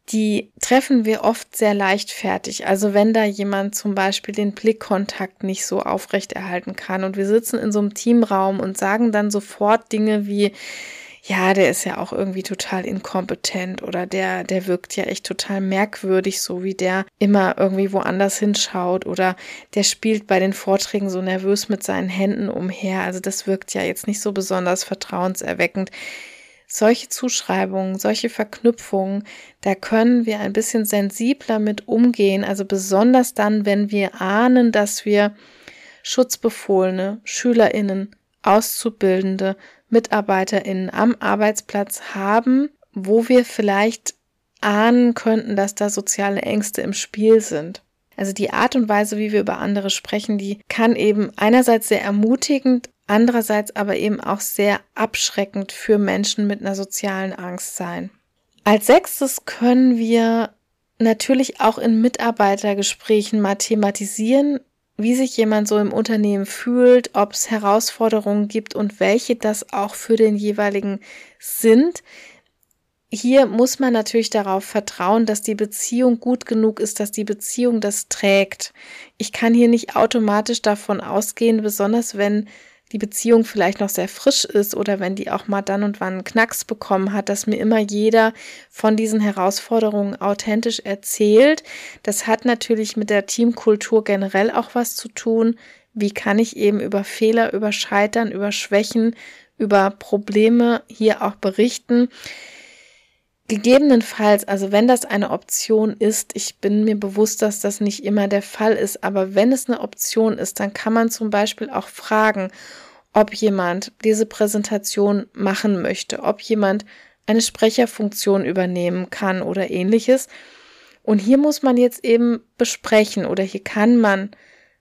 die treffen wir oft sehr leichtfertig. Also wenn da jemand zum Beispiel den Blickkontakt nicht so aufrechterhalten kann und wir sitzen in so einem Teamraum und sagen dann sofort Dinge wie, ja, der ist ja auch irgendwie total inkompetent oder der, der wirkt ja echt total merkwürdig, so wie der immer irgendwie woanders hinschaut oder der spielt bei den Vorträgen so nervös mit seinen Händen umher. Also das wirkt ja jetzt nicht so besonders vertrauenserweckend. Solche Zuschreibungen, solche Verknüpfungen, da können wir ein bisschen sensibler mit umgehen. Also besonders dann, wenn wir ahnen, dass wir Schutzbefohlene, SchülerInnen, Auszubildende, MitarbeiterInnen am Arbeitsplatz haben, wo wir vielleicht ahnen könnten, dass da soziale Ängste im Spiel sind. Also die Art und Weise, wie wir über andere sprechen, die kann eben einerseits sehr ermutigend, andererseits aber eben auch sehr abschreckend für Menschen mit einer sozialen Angst sein. Als sechstes können wir natürlich auch in Mitarbeitergesprächen mal thematisieren, wie sich jemand so im Unternehmen fühlt, ob es Herausforderungen gibt und welche das auch für den jeweiligen sind. Hier muss man natürlich darauf vertrauen, dass die Beziehung gut genug ist, dass die Beziehung das trägt. Ich kann hier nicht automatisch davon ausgehen, besonders wenn die Beziehung vielleicht noch sehr frisch ist oder wenn die auch mal dann und wann einen Knacks bekommen hat, dass mir immer jeder von diesen Herausforderungen authentisch erzählt. Das hat natürlich mit der Teamkultur generell auch was zu tun. Wie kann ich eben über Fehler, über Scheitern, über Schwächen, über Probleme hier auch berichten? Gegebenenfalls, also wenn das eine Option ist, ich bin mir bewusst, dass das nicht immer der Fall ist, aber wenn es eine Option ist, dann kann man zum Beispiel auch fragen, ob jemand diese Präsentation machen möchte, ob jemand eine Sprecherfunktion übernehmen kann oder ähnliches. Und hier muss man jetzt eben besprechen oder hier kann man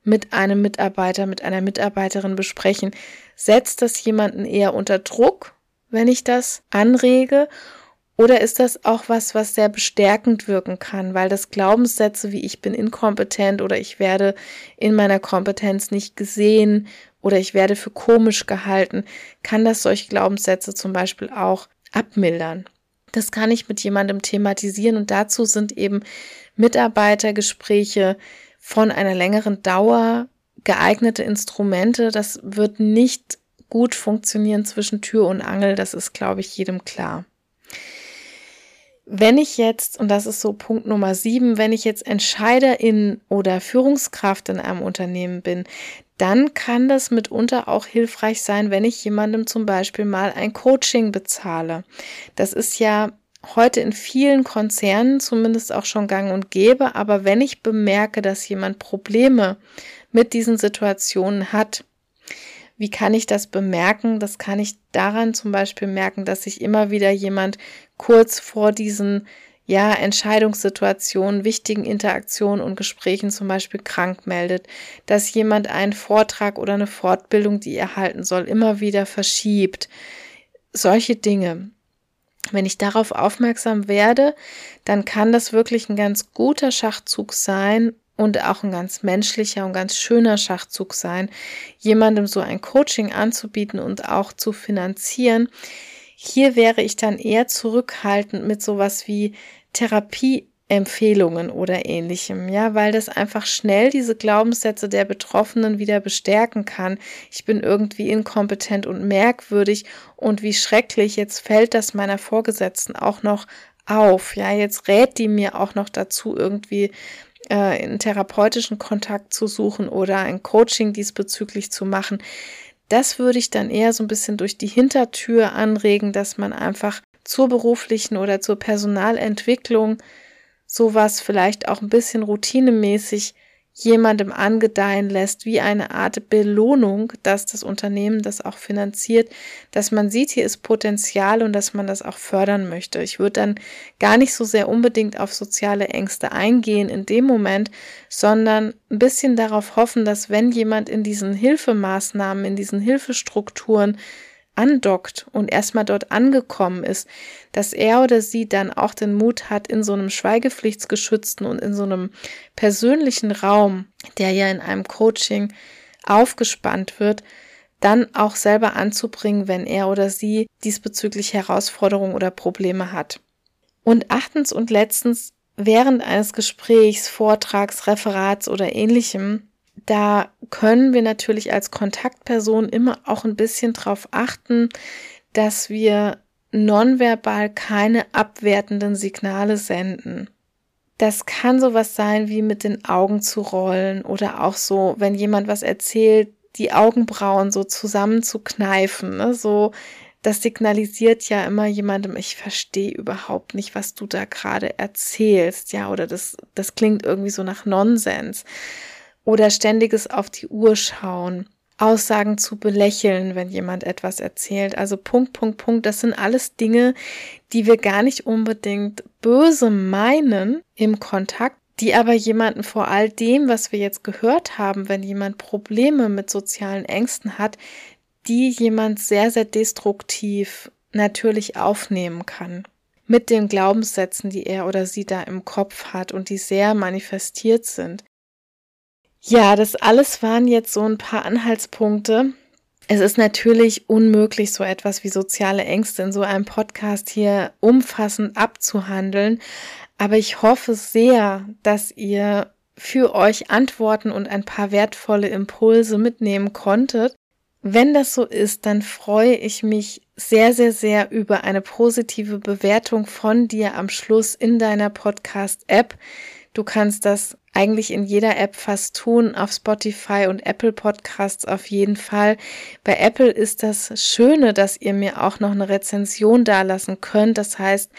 mit einem Mitarbeiter, mit einer Mitarbeiterin besprechen, setzt das jemanden eher unter Druck, wenn ich das anrege oder ist das auch was, was sehr bestärkend wirken kann, weil das Glaubenssätze wie ich bin inkompetent oder ich werde in meiner Kompetenz nicht gesehen oder ich werde für komisch gehalten, kann das solche Glaubenssätze zum Beispiel auch abmildern. Das kann ich mit jemandem thematisieren und dazu sind eben Mitarbeitergespräche von einer längeren Dauer geeignete Instrumente. Das wird nicht gut funktionieren zwischen Tür und Angel, das ist, glaube ich, jedem klar. Wenn ich jetzt, und das ist so Punkt Nummer sieben, wenn ich jetzt Entscheiderin oder Führungskraft in einem Unternehmen bin, dann kann das mitunter auch hilfreich sein, wenn ich jemandem zum Beispiel mal ein Coaching bezahle. Das ist ja heute in vielen Konzernen zumindest auch schon gang und gäbe, aber wenn ich bemerke, dass jemand Probleme mit diesen Situationen hat, wie kann ich das bemerken? Das kann ich daran zum Beispiel merken, dass sich immer wieder jemand kurz vor diesen ja, Entscheidungssituationen, wichtigen Interaktionen und Gesprächen zum Beispiel krank meldet, dass jemand einen Vortrag oder eine Fortbildung, die er halten soll, immer wieder verschiebt. Solche Dinge. Wenn ich darauf aufmerksam werde, dann kann das wirklich ein ganz guter Schachzug sein, und auch ein ganz menschlicher und ganz schöner Schachzug sein, jemandem so ein Coaching anzubieten und auch zu finanzieren. Hier wäre ich dann eher zurückhaltend mit sowas wie Therapieempfehlungen oder ähnlichem, ja, weil das einfach schnell diese Glaubenssätze der Betroffenen wieder bestärken kann. Ich bin irgendwie inkompetent und merkwürdig und wie schrecklich, jetzt fällt das meiner Vorgesetzten auch noch auf. Ja, jetzt rät die mir auch noch dazu, irgendwie äh, einen therapeutischen Kontakt zu suchen oder ein Coaching diesbezüglich zu machen. Das würde ich dann eher so ein bisschen durch die Hintertür anregen, dass man einfach zur beruflichen oder zur Personalentwicklung sowas vielleicht auch ein bisschen routinemäßig jemandem angedeihen lässt, wie eine Art Belohnung, dass das Unternehmen das auch finanziert, dass man sieht, hier ist Potenzial und dass man das auch fördern möchte. Ich würde dann gar nicht so sehr unbedingt auf soziale Ängste eingehen in dem Moment, sondern ein bisschen darauf hoffen, dass wenn jemand in diesen Hilfemaßnahmen, in diesen Hilfestrukturen andockt und erstmal dort angekommen ist, dass er oder sie dann auch den Mut hat, in so einem schweigepflichtsgeschützten und in so einem persönlichen Raum, der ja in einem Coaching aufgespannt wird, dann auch selber anzubringen, wenn er oder sie diesbezüglich Herausforderungen oder Probleme hat. Und achtens und letztens, während eines Gesprächs, Vortrags, Referats oder ähnlichem da können wir natürlich als Kontaktperson immer auch ein bisschen drauf achten, dass wir nonverbal keine abwertenden Signale senden. Das kann sowas sein wie mit den Augen zu rollen oder auch so, wenn jemand was erzählt, die Augenbrauen so zusammenzukneifen, ne? so das signalisiert ja immer jemandem, ich verstehe überhaupt nicht, was du da gerade erzählst, ja, oder das, das klingt irgendwie so nach Nonsens oder ständiges auf die Uhr schauen, Aussagen zu belächeln, wenn jemand etwas erzählt. Also Punkt, Punkt, Punkt. Das sind alles Dinge, die wir gar nicht unbedingt böse meinen im Kontakt, die aber jemanden vor all dem, was wir jetzt gehört haben, wenn jemand Probleme mit sozialen Ängsten hat, die jemand sehr, sehr destruktiv natürlich aufnehmen kann. Mit den Glaubenssätzen, die er oder sie da im Kopf hat und die sehr manifestiert sind. Ja, das alles waren jetzt so ein paar Anhaltspunkte. Es ist natürlich unmöglich, so etwas wie soziale Ängste in so einem Podcast hier umfassend abzuhandeln. Aber ich hoffe sehr, dass ihr für euch Antworten und ein paar wertvolle Impulse mitnehmen konntet. Wenn das so ist, dann freue ich mich sehr, sehr, sehr über eine positive Bewertung von dir am Schluss in deiner Podcast-App. Du kannst das eigentlich in jeder App fast tun, auf Spotify und Apple Podcasts auf jeden Fall. Bei Apple ist das Schöne, dass ihr mir auch noch eine Rezension dalassen könnt. Das heißt,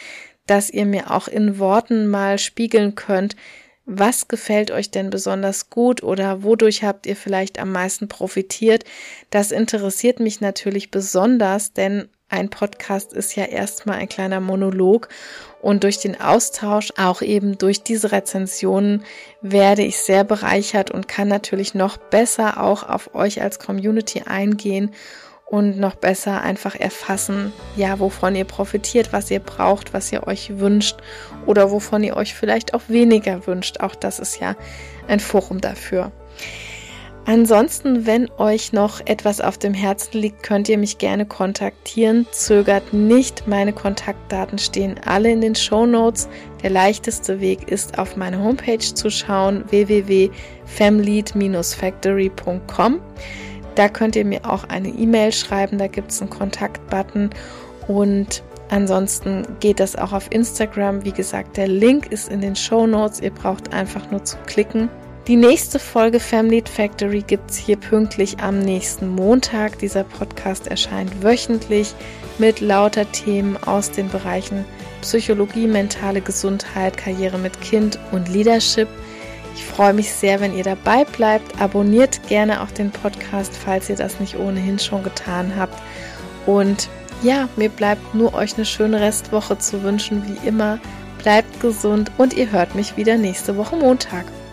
dass ihr mir auch in Worten mal spiegeln könnt, was gefällt euch denn besonders gut oder wodurch habt ihr vielleicht am meisten profitiert? Das interessiert mich natürlich besonders, denn ein Podcast ist ja erstmal ein kleiner Monolog und durch den Austausch, auch eben durch diese Rezensionen, werde ich sehr bereichert und kann natürlich noch besser auch auf euch als Community eingehen und noch besser einfach erfassen, ja, wovon ihr profitiert, was ihr braucht, was ihr euch wünscht oder wovon ihr euch vielleicht auch weniger wünscht. Auch das ist ja ein Forum dafür. Ansonsten, wenn euch noch etwas auf dem Herzen liegt, könnt ihr mich gerne kontaktieren. Zögert nicht, meine Kontaktdaten stehen alle in den Show Notes. Der leichteste Weg ist, auf meine Homepage zu schauen, www.femlead-factory.com. Da könnt ihr mir auch eine E-Mail schreiben, da gibt es einen Kontaktbutton und ansonsten geht das auch auf Instagram. Wie gesagt, der Link ist in den Show Notes. Ihr braucht einfach nur zu klicken. Die nächste Folge Family Factory gibt es hier pünktlich am nächsten Montag. Dieser Podcast erscheint wöchentlich mit lauter Themen aus den Bereichen Psychologie, mentale Gesundheit, Karriere mit Kind und Leadership. Ich freue mich sehr, wenn ihr dabei bleibt. Abonniert gerne auch den Podcast, falls ihr das nicht ohnehin schon getan habt. Und ja, mir bleibt nur euch eine schöne Restwoche zu wünschen, wie immer. Bleibt gesund und ihr hört mich wieder nächste Woche Montag.